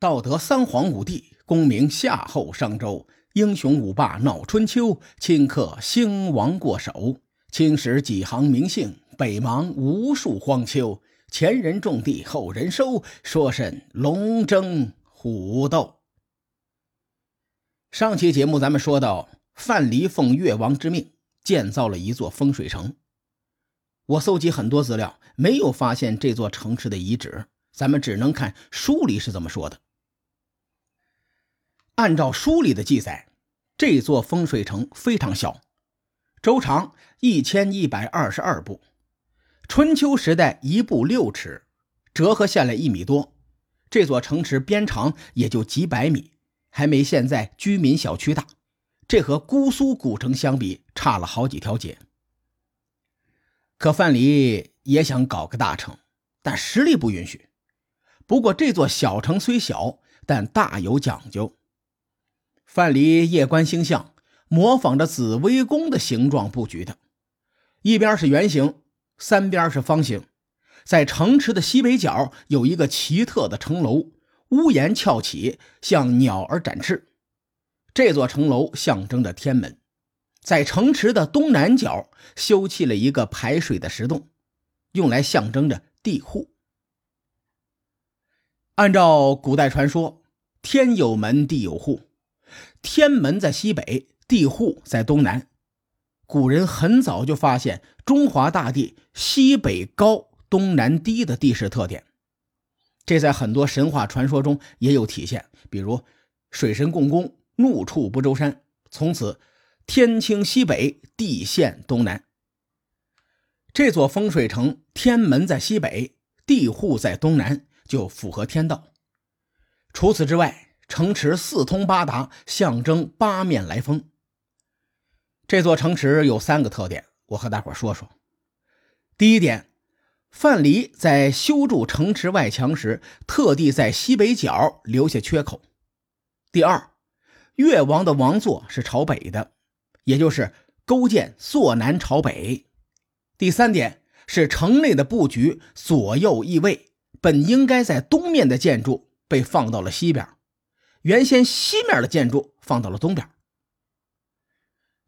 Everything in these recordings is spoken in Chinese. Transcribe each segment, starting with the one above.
道德三皇五帝，功名夏后商周，英雄五霸闹春秋，顷刻兴亡过手。青史几行名姓，北邙无数荒丘。前人种地，后人收，说甚龙争虎斗？上期节目咱们说到，范蠡奉越王之命建造了一座风水城。我搜集很多资料，没有发现这座城池的遗址，咱们只能看书里是怎么说的。按照书里的记载，这座风水城非常小，周长一千一百二十二步。春秋时代一步六尺，折合下来一米多。这座城池边长也就几百米，还没现在居民小区大。这和姑苏古城相比，差了好几条街。可范蠡也想搞个大城，但实力不允许。不过这座小城虽小，但大有讲究。范蠡夜观星象，模仿着紫微宫的形状布局的，一边是圆形，三边是方形。在城池的西北角有一个奇特的城楼，屋檐翘起，像鸟儿展翅。这座城楼象征着天门。在城池的东南角修砌了一个排水的石洞，用来象征着地户。按照古代传说，天有门，地有户，天门在西北，地户在东南。古人很早就发现中华大地西北高、东南低的地势特点，这在很多神话传说中也有体现。比如，水神共工怒触不周山，从此。天倾西北，地陷东南。这座风水城，天门在西北，地户在东南，就符合天道。除此之外，城池四通八达，象征八面来风。这座城池有三个特点，我和大伙说说。第一点，范蠡在修筑城池外墙时，特地在西北角留下缺口。第二，越王的王座是朝北的。也就是勾践坐南朝北。第三点是城内的布局左右易位，本应该在东面的建筑被放到了西边，原先西面的建筑放到了东边。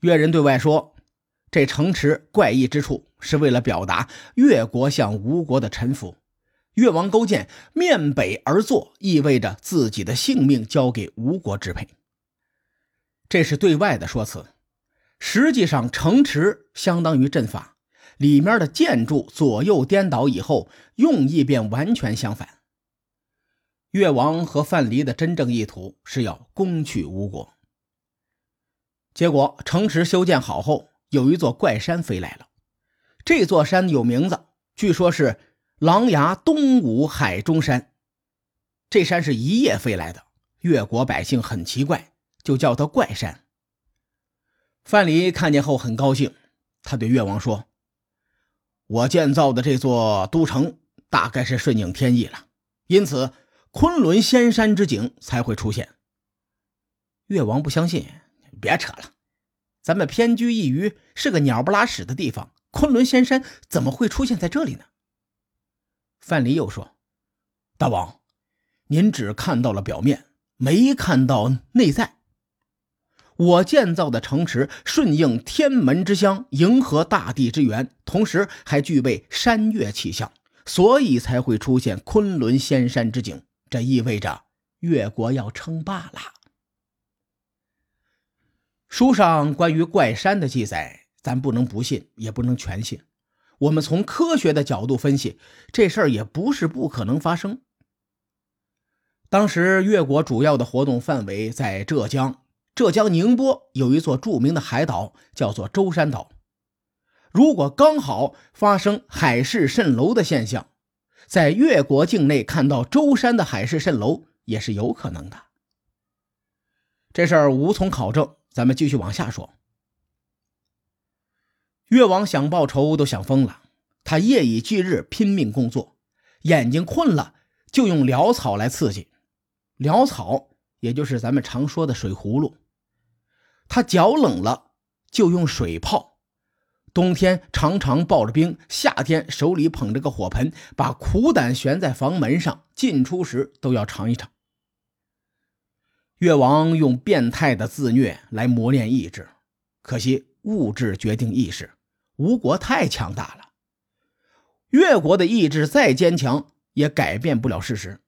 越人对外说，这城池怪异之处是为了表达越国向吴国的臣服。越王勾践面北而坐，意味着自己的性命交给吴国支配。这是对外的说辞。实际上，城池相当于阵法，里面的建筑左右颠倒以后，用意便完全相反。越王和范蠡的真正意图是要攻取吴国。结果，城池修建好后，有一座怪山飞来了。这座山有名字，据说是琅琊东吴海中山。这山是一夜飞来的，越国百姓很奇怪，就叫它怪山。范蠡看见后很高兴，他对越王说：“我建造的这座都城大概是顺应天意了，因此昆仑仙山之景才会出现。”越王不相信，别扯了，咱们偏居一隅，是个鸟不拉屎的地方，昆仑仙山怎么会出现在这里呢？范蠡又说：“大王，您只看到了表面，没看到内在。”我建造的城池顺应天门之乡，迎合大地之源，同时还具备山岳气象，所以才会出现昆仑仙山之景。这意味着越国要称霸了。书上关于怪山的记载，咱不能不信，也不能全信。我们从科学的角度分析，这事儿也不是不可能发生。当时越国主要的活动范围在浙江。浙江宁波有一座著名的海岛，叫做舟山岛。如果刚好发生海市蜃楼的现象，在越国境内看到舟山的海市蜃楼也是有可能的。这事儿无从考证，咱们继续往下说。越王想报仇都想疯了，他夜以继日拼命工作，眼睛困了就用潦草来刺激，潦草。也就是咱们常说的水葫芦，他脚冷了就用水泡，冬天常常抱着冰，夏天手里捧着个火盆，把苦胆悬在房门上，进出时都要尝一尝。越王用变态的自虐来磨练意志，可惜物质决定意识，吴国太强大了，越国的意志再坚强也改变不了事实。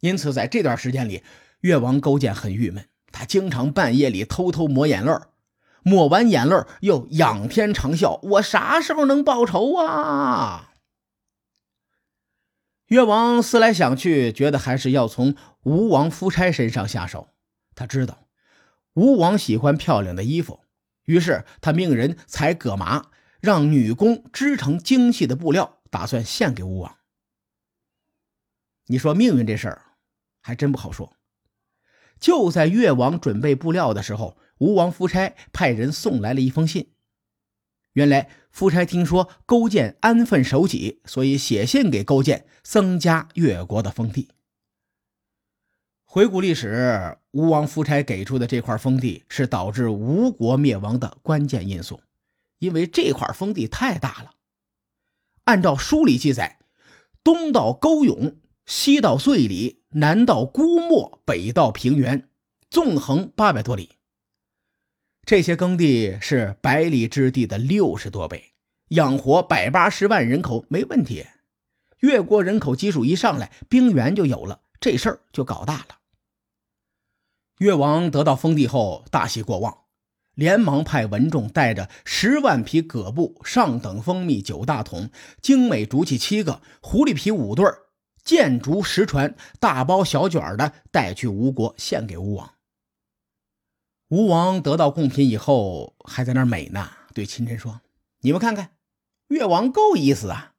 因此，在这段时间里，越王勾践很郁闷，他经常半夜里偷偷抹眼泪抹完眼泪又仰天长啸：“我啥时候能报仇啊？”越王思来想去，觉得还是要从吴王夫差身上下手。他知道吴王喜欢漂亮的衣服，于是他命人采葛麻，让女工织成精细的布料，打算献给吴王。你说命运这事儿，还真不好说。就在越王准备布料的时候，吴王夫差派人送来了一封信。原来夫差听说勾践安分守己，所以写信给勾践，增加越国的封地。回顾历史，吴王夫差给出的这块封地是导致吴国灭亡的关键因素，因为这块封地太大了。按照书里记载，东到沟涌，西到遂里，南到孤墨，北到平原，纵横八百多里。这些耕地是百里之地的六十多倍，养活百八十万人口没问题。越国人口基数一上来，兵源就有了，这事儿就搞大了。越王得到封地后，大喜过望，连忙派文仲带着十万匹葛布、上等蜂蜜九大桶、精美竹器七个、狐狸皮五对、箭竹十船，大包小卷的带去吴国，献给吴王。吴王得到贡品以后，还在那儿美呢，对秦臣说：“你们看看，越王够意思啊！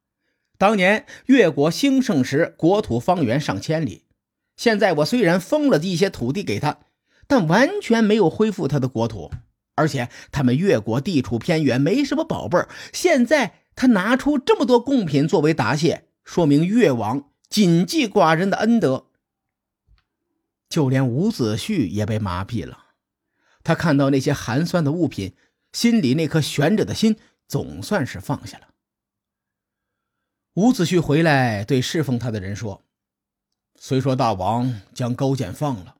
当年越国兴盛时，国土方圆上千里。现在我虽然封了一些土地给他，但完全没有恢复他的国土。而且他们越国地处偏远，没什么宝贝儿。现在他拿出这么多贡品作为答谢，说明越王谨记寡人的恩德。就连伍子胥也被麻痹了。”他看到那些寒酸的物品，心里那颗悬着的心总算是放下了。伍子胥回来对侍奉他的人说：“虽说大王将勾践放了，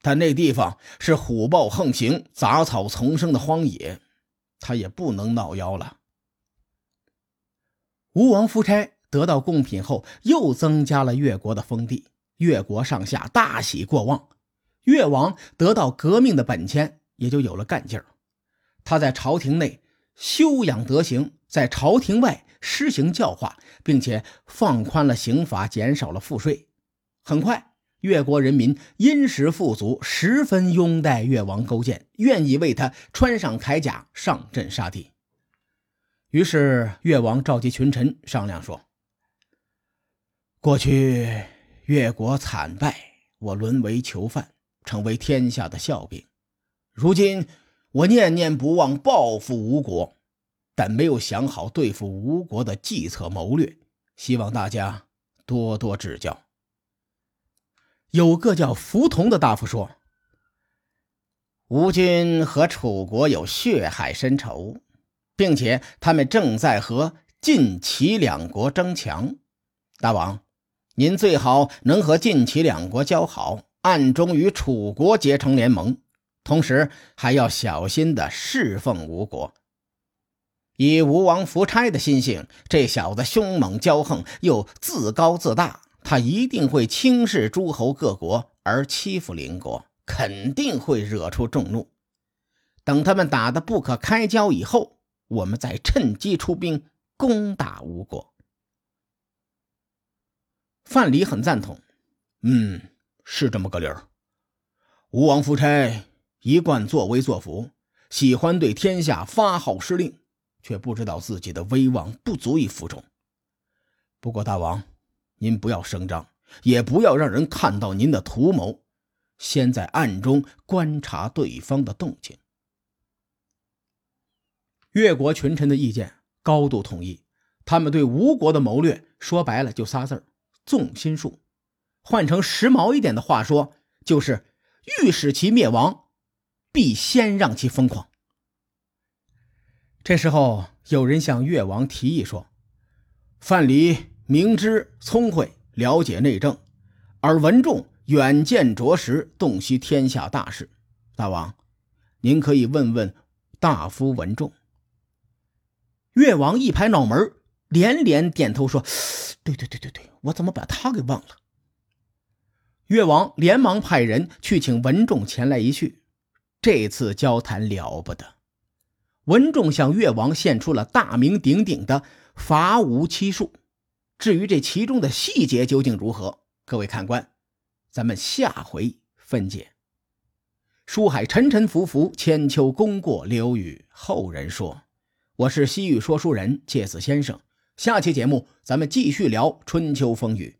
但那地方是虎豹横行、杂草丛生的荒野，他也不能闹妖了。”吴王夫差得到贡品后，又增加了越国的封地，越国上下大喜过望。越王得到革命的本钱，也就有了干劲儿。他在朝廷内修养德行，在朝廷外施行教化，并且放宽了刑法，减少了赋税。很快，越国人民殷实富足，十分拥戴越王勾践，愿意为他穿上铠甲，上阵杀敌。于是，越王召集群臣商量说：“过去越国惨败，我沦为囚犯。”成为天下的笑柄。如今我念念不忘报复吴国，但没有想好对付吴国的计策谋略，希望大家多多指教。有个叫福同的大夫说：“吴军和楚国有血海深仇，并且他们正在和晋齐两国争强。大王，您最好能和晋齐两国交好。”暗中与楚国结成联盟，同时还要小心的侍奉吴国。以吴王夫差的心性，这小子凶猛骄横，又自高自大，他一定会轻视诸侯各国，而欺负邻国，肯定会惹出众怒。等他们打得不可开交以后，我们再趁机出兵攻打吴国。范蠡很赞同，嗯。是这么个理儿。吴王夫差一贯作威作福，喜欢对天下发号施令，却不知道自己的威望不足以服众。不过大王，您不要声张，也不要让人看到您的图谋，先在暗中观察对方的动静。越国群臣的意见高度统一，他们对吴国的谋略说白了就仨字儿：纵心术。换成时髦一点的话说，就是欲使其灭亡，必先让其疯狂。这时候，有人向越王提议说：“范蠡明知聪慧，了解内政，而文仲远见卓识，洞悉天下大事。大王，您可以问问大夫文仲。越王一拍脑门，连连点头说：“对对对对对，我怎么把他给忘了？”越王连忙派人去请文仲前来一叙。这次交谈了不得，文仲向越王献出了大名鼎鼎的伐吴七术。至于这其中的细节究竟如何，各位看官，咱们下回分解。书海沉沉浮浮，千秋功过留与后人说。我是西域说书人介子先生，下期节目咱们继续聊春秋风雨。